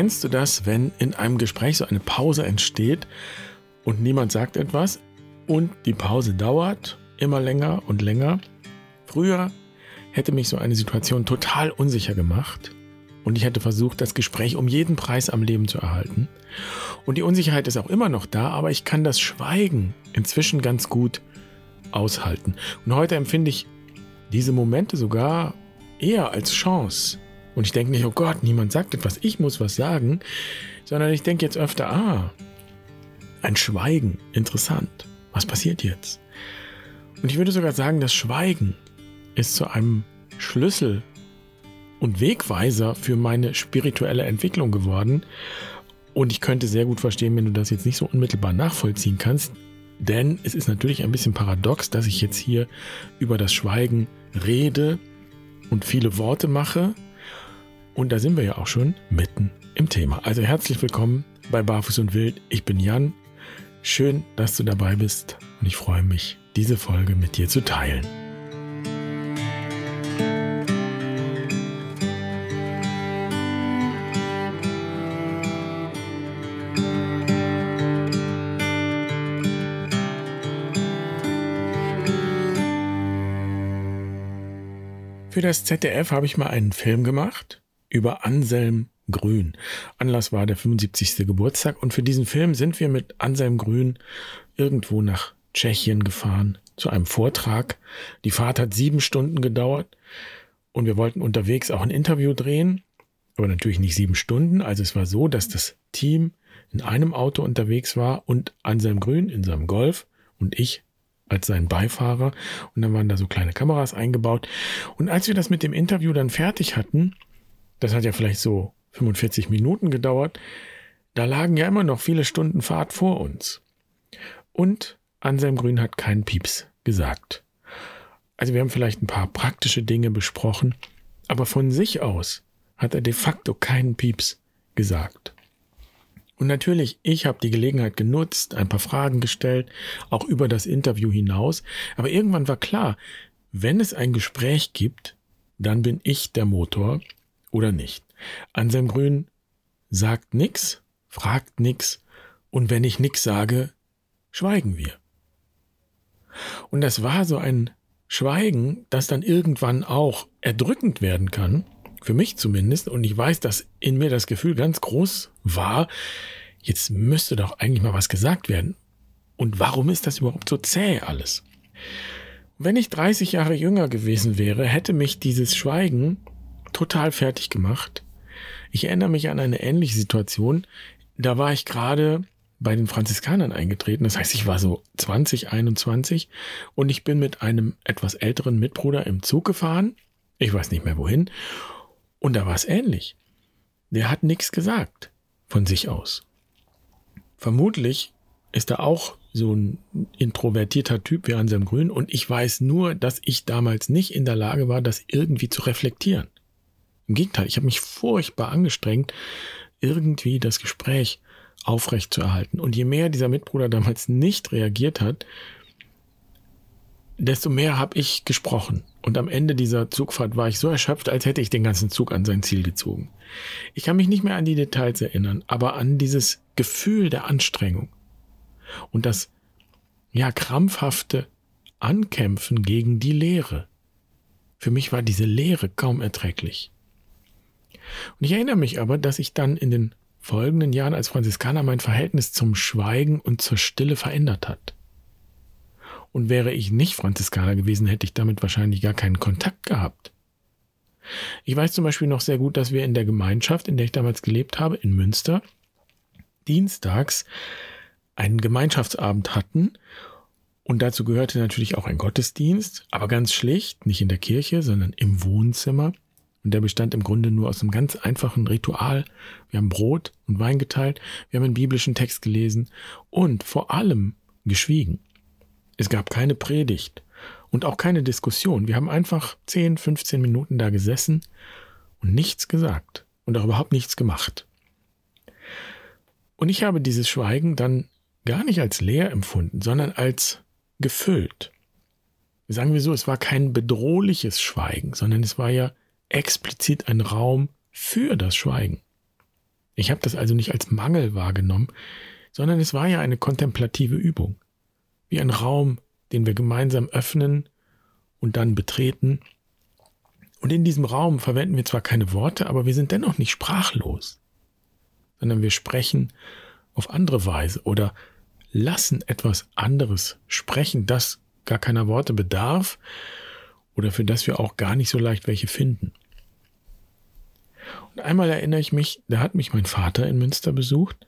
Kennst du das, wenn in einem Gespräch so eine Pause entsteht und niemand sagt etwas und die Pause dauert immer länger und länger? Früher hätte mich so eine Situation total unsicher gemacht und ich hätte versucht, das Gespräch um jeden Preis am Leben zu erhalten. Und die Unsicherheit ist auch immer noch da, aber ich kann das Schweigen inzwischen ganz gut aushalten. Und heute empfinde ich diese Momente sogar eher als Chance. Und ich denke nicht, oh Gott, niemand sagt etwas, ich muss was sagen, sondern ich denke jetzt öfter, ah, ein Schweigen, interessant. Was passiert jetzt? Und ich würde sogar sagen, das Schweigen ist zu einem Schlüssel und Wegweiser für meine spirituelle Entwicklung geworden. Und ich könnte sehr gut verstehen, wenn du das jetzt nicht so unmittelbar nachvollziehen kannst. Denn es ist natürlich ein bisschen paradox, dass ich jetzt hier über das Schweigen rede und viele Worte mache. Und da sind wir ja auch schon mitten im Thema. Also herzlich willkommen bei Barfuß und Wild. Ich bin Jan. Schön, dass du dabei bist und ich freue mich, diese Folge mit dir zu teilen. Für das ZDF habe ich mal einen Film gemacht über Anselm Grün. Anlass war der 75. Geburtstag und für diesen Film sind wir mit Anselm Grün irgendwo nach Tschechien gefahren zu einem Vortrag. Die Fahrt hat sieben Stunden gedauert und wir wollten unterwegs auch ein Interview drehen, aber natürlich nicht sieben Stunden. Also es war so, dass das Team in einem Auto unterwegs war und Anselm Grün in seinem Golf und ich als sein Beifahrer. Und dann waren da so kleine Kameras eingebaut. Und als wir das mit dem Interview dann fertig hatten, das hat ja vielleicht so 45 Minuten gedauert, da lagen ja immer noch viele Stunden Fahrt vor uns. Und Anselm Grün hat keinen Pieps gesagt. Also wir haben vielleicht ein paar praktische Dinge besprochen, aber von sich aus hat er de facto keinen Pieps gesagt. Und natürlich, ich habe die Gelegenheit genutzt, ein paar Fragen gestellt, auch über das Interview hinaus. Aber irgendwann war klar, wenn es ein Gespräch gibt, dann bin ich der Motor oder nicht. Anselm Grün sagt nix, fragt nix und wenn ich nix sage, schweigen wir. Und das war so ein Schweigen, das dann irgendwann auch erdrückend werden kann, für mich zumindest, und ich weiß, dass in mir das Gefühl ganz groß war, jetzt müsste doch eigentlich mal was gesagt werden. Und warum ist das überhaupt so zäh alles? Wenn ich 30 Jahre jünger gewesen wäre, hätte mich dieses Schweigen total fertig gemacht. Ich erinnere mich an eine ähnliche Situation. Da war ich gerade bei den Franziskanern eingetreten. Das heißt, ich war so 20, 21 und ich bin mit einem etwas älteren Mitbruder im Zug gefahren. Ich weiß nicht mehr wohin. Und da war es ähnlich. Der hat nichts gesagt von sich aus. Vermutlich ist er auch so ein introvertierter Typ wie Anselm Grün und ich weiß nur, dass ich damals nicht in der Lage war, das irgendwie zu reflektieren. Im Gegenteil, ich habe mich furchtbar angestrengt, irgendwie das Gespräch aufrecht zu erhalten. Und je mehr dieser Mitbruder damals nicht reagiert hat, desto mehr habe ich gesprochen. Und am Ende dieser Zugfahrt war ich so erschöpft, als hätte ich den ganzen Zug an sein Ziel gezogen. Ich kann mich nicht mehr an die Details erinnern, aber an dieses Gefühl der Anstrengung und das ja krampfhafte Ankämpfen gegen die Leere. Für mich war diese Leere kaum erträglich. Und ich erinnere mich aber, dass ich dann in den folgenden Jahren als Franziskaner mein Verhältnis zum Schweigen und zur Stille verändert hat. Und wäre ich nicht Franziskaner gewesen, hätte ich damit wahrscheinlich gar keinen Kontakt gehabt. Ich weiß zum Beispiel noch sehr gut, dass wir in der Gemeinschaft, in der ich damals gelebt habe, in Münster, dienstags einen Gemeinschaftsabend hatten. Und dazu gehörte natürlich auch ein Gottesdienst, aber ganz schlicht, nicht in der Kirche, sondern im Wohnzimmer. Und der bestand im Grunde nur aus einem ganz einfachen Ritual. Wir haben Brot und Wein geteilt, wir haben einen biblischen Text gelesen und vor allem geschwiegen. Es gab keine Predigt und auch keine Diskussion. Wir haben einfach 10, 15 Minuten da gesessen und nichts gesagt und auch überhaupt nichts gemacht. Und ich habe dieses Schweigen dann gar nicht als leer empfunden, sondern als gefüllt. Sagen wir so, es war kein bedrohliches Schweigen, sondern es war ja explizit ein Raum für das Schweigen. Ich habe das also nicht als Mangel wahrgenommen, sondern es war ja eine kontemplative Übung. Wie ein Raum, den wir gemeinsam öffnen und dann betreten. Und in diesem Raum verwenden wir zwar keine Worte, aber wir sind dennoch nicht sprachlos, sondern wir sprechen auf andere Weise oder lassen etwas anderes sprechen, das gar keiner Worte bedarf oder für das wir auch gar nicht so leicht welche finden. Und einmal erinnere ich mich, da hat mich mein Vater in Münster besucht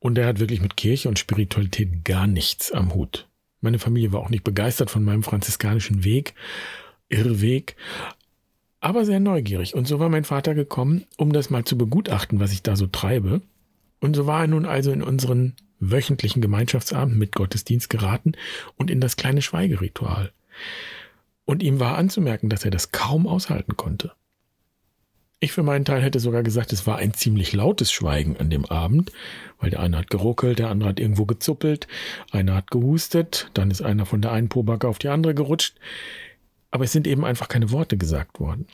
und der hat wirklich mit Kirche und Spiritualität gar nichts am Hut. Meine Familie war auch nicht begeistert von meinem franziskanischen Weg, Irrweg, aber sehr neugierig. Und so war mein Vater gekommen, um das mal zu begutachten, was ich da so treibe. Und so war er nun also in unseren wöchentlichen Gemeinschaftsabend mit Gottesdienst geraten und in das kleine Schweigeritual. Und ihm war anzumerken, dass er das kaum aushalten konnte. Ich für meinen Teil hätte sogar gesagt, es war ein ziemlich lautes Schweigen an dem Abend, weil der eine hat geruckelt, der andere hat irgendwo gezuppelt, einer hat gehustet, dann ist einer von der einen Pobacke auf die andere gerutscht. Aber es sind eben einfach keine Worte gesagt worden.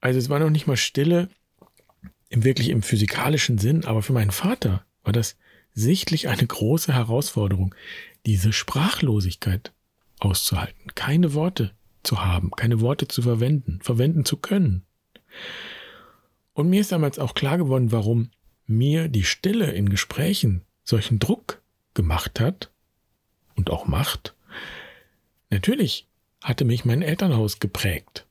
Also es war noch nicht mal Stille im wirklich im physikalischen Sinn, aber für meinen Vater war das sichtlich eine große Herausforderung, diese Sprachlosigkeit auszuhalten, keine Worte zu haben, keine Worte zu verwenden, verwenden zu können. Und mir ist damals auch klar geworden, warum mir die Stille in Gesprächen solchen Druck gemacht hat und auch macht. Natürlich hatte mich mein Elternhaus geprägt.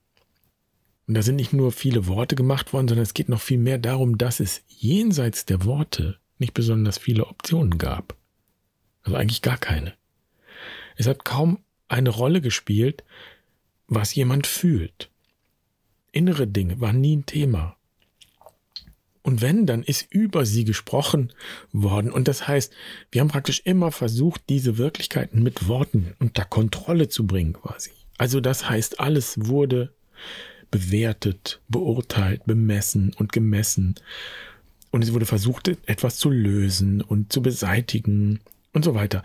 Und da sind nicht nur viele Worte gemacht worden, sondern es geht noch viel mehr darum, dass es jenseits der Worte nicht besonders viele Optionen gab. Also eigentlich gar keine. Es hat kaum eine Rolle gespielt, was jemand fühlt. Innere Dinge waren nie ein Thema. Und wenn, dann ist über sie gesprochen worden. Und das heißt, wir haben praktisch immer versucht, diese Wirklichkeiten mit Worten unter Kontrolle zu bringen, quasi. Also das heißt, alles wurde bewertet, beurteilt, bemessen und gemessen. Und es wurde versucht, etwas zu lösen und zu beseitigen und so weiter.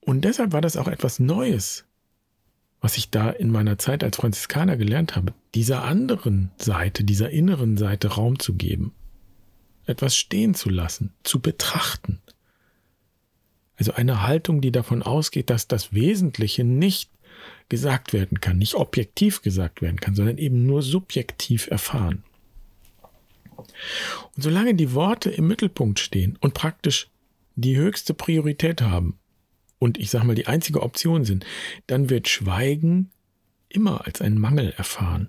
Und deshalb war das auch etwas Neues, was ich da in meiner Zeit als Franziskaner gelernt habe, dieser anderen Seite, dieser inneren Seite Raum zu geben, etwas stehen zu lassen, zu betrachten. Also eine Haltung, die davon ausgeht, dass das Wesentliche nicht gesagt werden kann, nicht objektiv gesagt werden kann, sondern eben nur subjektiv erfahren. Und solange die Worte im Mittelpunkt stehen und praktisch die höchste Priorität haben, und ich sage mal die einzige Option sind, dann wird Schweigen immer als einen Mangel erfahren,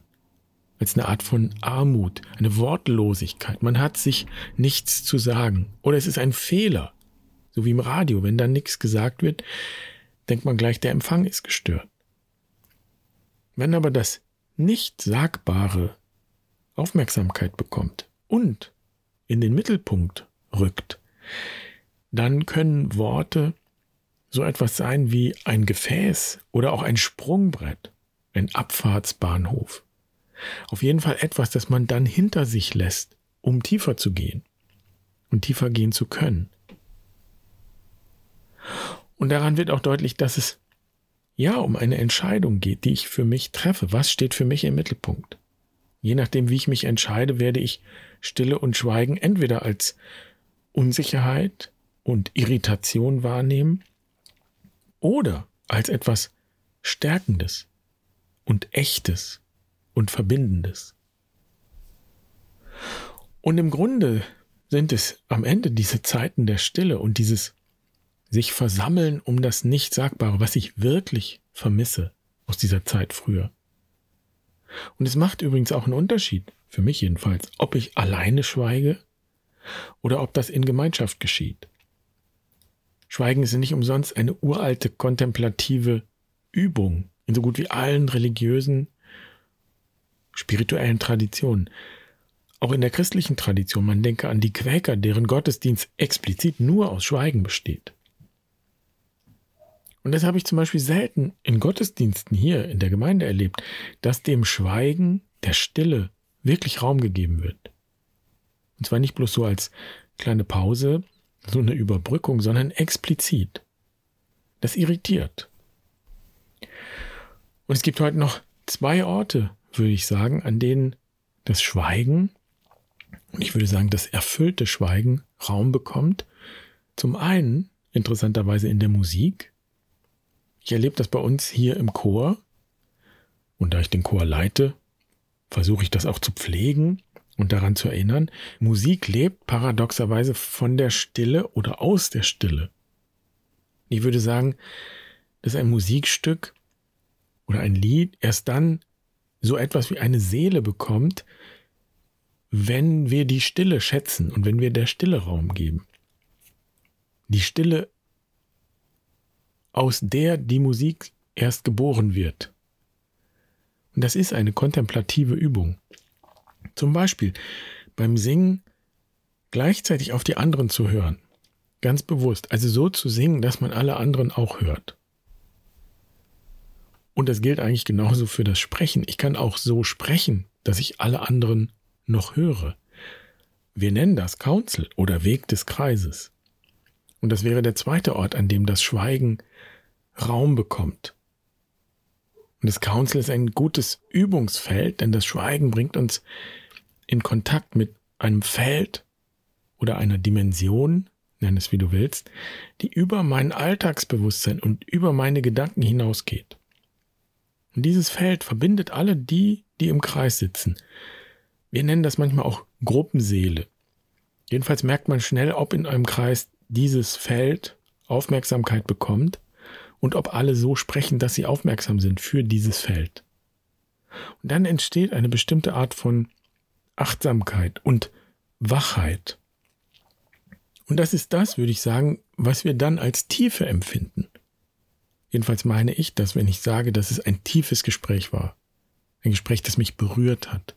als eine Art von Armut, eine Wortlosigkeit. Man hat sich nichts zu sagen oder es ist ein Fehler, so wie im Radio, wenn dann nichts gesagt wird, denkt man gleich, der Empfang ist gestört. Wenn aber das Nicht-Sagbare Aufmerksamkeit bekommt und in den Mittelpunkt rückt, dann können Worte so etwas sein wie ein Gefäß oder auch ein Sprungbrett, ein Abfahrtsbahnhof. Auf jeden Fall etwas, das man dann hinter sich lässt, um tiefer zu gehen und tiefer gehen zu können. Und daran wird auch deutlich, dass es ja um eine Entscheidung geht, die ich für mich treffe. Was steht für mich im Mittelpunkt? Je nachdem, wie ich mich entscheide, werde ich Stille und Schweigen entweder als Unsicherheit und Irritation wahrnehmen oder als etwas Stärkendes und Echtes und Verbindendes. Und im Grunde sind es am Ende diese Zeiten der Stille und dieses sich versammeln um das Nichtsagbare, was ich wirklich vermisse aus dieser Zeit früher. Und es macht übrigens auch einen Unterschied, für mich jedenfalls, ob ich alleine schweige oder ob das in Gemeinschaft geschieht. Schweigen ist nicht umsonst eine uralte kontemplative Übung in so gut wie allen religiösen, spirituellen Traditionen. Auch in der christlichen Tradition, man denke an die Quäker, deren Gottesdienst explizit nur aus Schweigen besteht. Und das habe ich zum Beispiel selten in Gottesdiensten hier in der Gemeinde erlebt, dass dem Schweigen, der Stille, wirklich Raum gegeben wird. Und zwar nicht bloß so als kleine Pause, so eine Überbrückung, sondern explizit. Das irritiert. Und es gibt heute noch zwei Orte, würde ich sagen, an denen das Schweigen Und ich würde sagen, das erfüllte Schweigen Raum bekommt. Zum einen, interessanterweise in der Musik. Ich erlebe das bei uns hier im Chor. Und da ich den Chor leite, versuche ich das auch zu pflegen und daran zu erinnern. Musik lebt paradoxerweise von der Stille oder aus der Stille. Ich würde sagen, dass ein Musikstück oder ein Lied erst dann so etwas wie eine Seele bekommt, wenn wir die Stille schätzen und wenn wir der Stille Raum geben. Die Stille, aus der die Musik erst geboren wird. Und das ist eine kontemplative Übung. Zum Beispiel beim Singen gleichzeitig auf die anderen zu hören. Ganz bewusst. Also so zu singen, dass man alle anderen auch hört. Und das gilt eigentlich genauso für das Sprechen. Ich kann auch so sprechen, dass ich alle anderen noch höre. Wir nennen das Council oder Weg des Kreises. Und das wäre der zweite Ort, an dem das Schweigen Raum bekommt. Und das Council ist ein gutes Übungsfeld, denn das Schweigen bringt uns in Kontakt mit einem Feld oder einer Dimension, nenn es wie du willst, die über mein Alltagsbewusstsein und über meine Gedanken hinausgeht. Und dieses Feld verbindet alle die, die im Kreis sitzen. Wir nennen das manchmal auch Gruppenseele. Jedenfalls merkt man schnell, ob in einem Kreis dieses Feld Aufmerksamkeit bekommt und ob alle so sprechen, dass sie aufmerksam sind für dieses Feld. Und dann entsteht eine bestimmte Art von Achtsamkeit und Wachheit. Und das ist das, würde ich sagen, was wir dann als Tiefe empfinden. Jedenfalls meine ich das, wenn ich sage, dass es ein tiefes Gespräch war. Ein Gespräch, das mich berührt hat,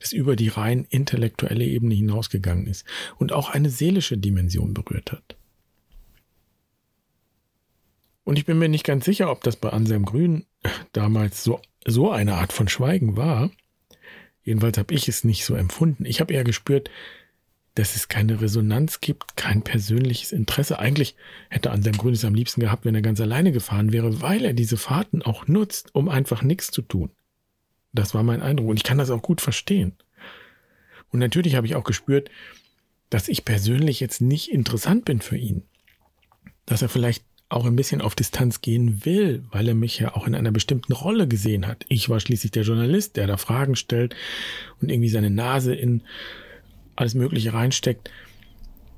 das über die rein intellektuelle Ebene hinausgegangen ist und auch eine seelische Dimension berührt hat. Und ich bin mir nicht ganz sicher, ob das bei Anselm Grün damals so, so eine Art von Schweigen war. Jedenfalls habe ich es nicht so empfunden. Ich habe eher gespürt, dass es keine Resonanz gibt, kein persönliches Interesse. Eigentlich hätte Anselm Grün es am liebsten gehabt, wenn er ganz alleine gefahren wäre, weil er diese Fahrten auch nutzt, um einfach nichts zu tun. Das war mein Eindruck und ich kann das auch gut verstehen. Und natürlich habe ich auch gespürt, dass ich persönlich jetzt nicht interessant bin für ihn. Dass er vielleicht auch ein bisschen auf Distanz gehen will, weil er mich ja auch in einer bestimmten Rolle gesehen hat. Ich war schließlich der Journalist, der da Fragen stellt und irgendwie seine Nase in alles Mögliche reinsteckt.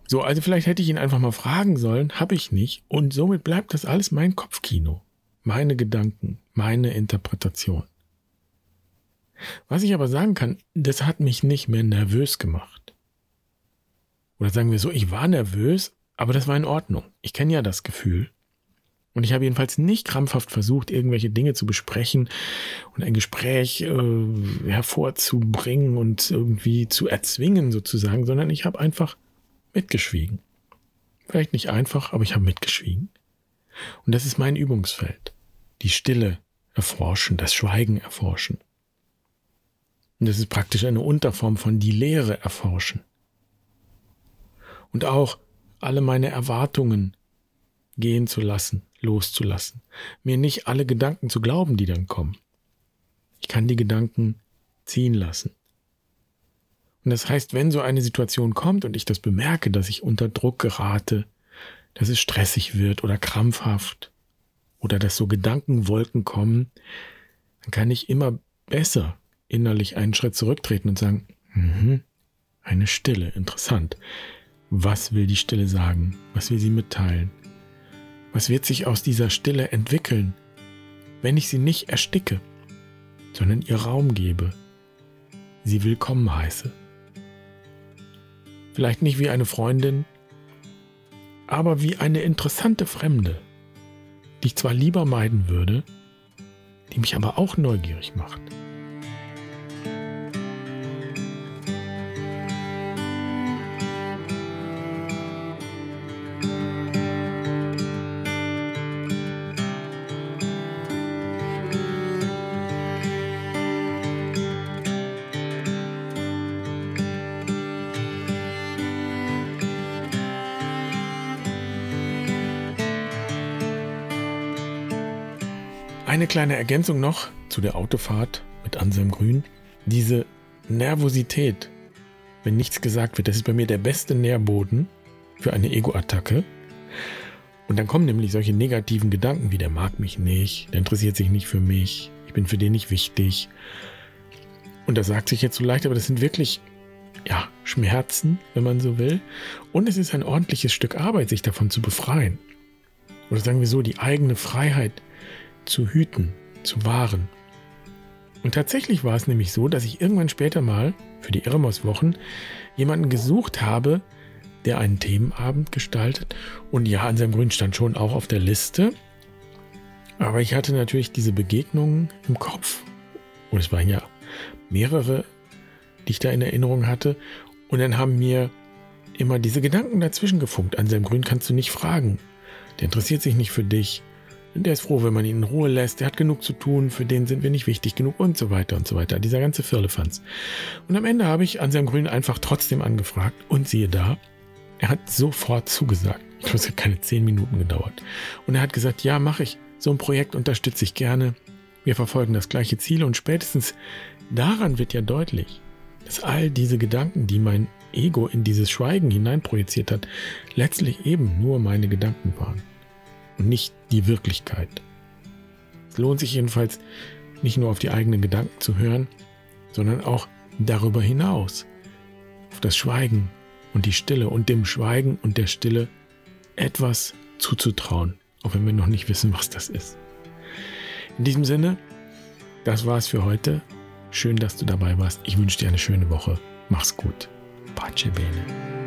So, also vielleicht hätte ich ihn einfach mal fragen sollen, habe ich nicht. Und somit bleibt das alles mein Kopfkino, meine Gedanken, meine Interpretation. Was ich aber sagen kann, das hat mich nicht mehr nervös gemacht. Oder sagen wir so, ich war nervös, aber das war in Ordnung. Ich kenne ja das Gefühl. Und ich habe jedenfalls nicht krampfhaft versucht, irgendwelche Dinge zu besprechen und ein Gespräch äh, hervorzubringen und irgendwie zu erzwingen sozusagen, sondern ich habe einfach mitgeschwiegen. Vielleicht nicht einfach, aber ich habe mitgeschwiegen. Und das ist mein Übungsfeld. Die Stille erforschen, das Schweigen erforschen. Und das ist praktisch eine Unterform von die Lehre erforschen. Und auch alle meine Erwartungen gehen zu lassen, loszulassen, mir nicht alle Gedanken zu glauben, die dann kommen. Ich kann die Gedanken ziehen lassen. Und das heißt, wenn so eine Situation kommt und ich das bemerke, dass ich unter Druck gerate, dass es stressig wird oder krampfhaft oder dass so Gedankenwolken kommen, dann kann ich immer besser innerlich einen Schritt zurücktreten und sagen, mh, eine Stille, interessant. Was will die Stille sagen? Was will sie mitteilen? Was wird sich aus dieser Stille entwickeln, wenn ich sie nicht ersticke, sondern ihr Raum gebe, sie willkommen heiße? Vielleicht nicht wie eine Freundin, aber wie eine interessante Fremde, die ich zwar lieber meiden würde, die mich aber auch neugierig macht. Eine kleine Ergänzung noch zu der Autofahrt mit Anselm Grün. Diese Nervosität, wenn nichts gesagt wird. Das ist bei mir der beste Nährboden für eine Ego-Attacke. Und dann kommen nämlich solche negativen Gedanken wie, der mag mich nicht, der interessiert sich nicht für mich, ich bin für den nicht wichtig. Und das sagt sich jetzt so leicht, aber das sind wirklich, ja, Schmerzen, wenn man so will. Und es ist ein ordentliches Stück Arbeit, sich davon zu befreien. Oder sagen wir so, die eigene Freiheit zu hüten, zu wahren. Und tatsächlich war es nämlich so, dass ich irgendwann später mal für die Irremos-Wochen jemanden gesucht habe, der einen Themenabend gestaltet. Und ja, an seinem Grün stand schon auch auf der Liste. Aber ich hatte natürlich diese Begegnungen im Kopf. Und es waren ja mehrere, die ich da in Erinnerung hatte. Und dann haben mir immer diese Gedanken dazwischen gefunkt. An seinem Grün kannst du nicht fragen. Der interessiert sich nicht für dich. Der ist froh, wenn man ihn in Ruhe lässt. Der hat genug zu tun. Für den sind wir nicht wichtig genug und so weiter und so weiter. Dieser ganze Firlefanz. Und am Ende habe ich Anselm Grün einfach trotzdem angefragt und siehe da, er hat sofort zugesagt. Ich glaube, es hat keine zehn Minuten gedauert. Und er hat gesagt, ja, mache ich. So ein Projekt unterstütze ich gerne. Wir verfolgen das gleiche Ziel und spätestens daran wird ja deutlich, dass all diese Gedanken, die mein Ego in dieses Schweigen hineinprojiziert hat, letztlich eben nur meine Gedanken waren und nicht die Wirklichkeit. Es lohnt sich jedenfalls nicht nur auf die eigenen Gedanken zu hören, sondern auch darüber hinaus auf das Schweigen und die Stille und dem Schweigen und der Stille etwas zuzutrauen, auch wenn wir noch nicht wissen, was das ist. In diesem Sinne, das war's für heute. Schön, dass du dabei warst. Ich wünsche dir eine schöne Woche. Mach's gut. Pace bene.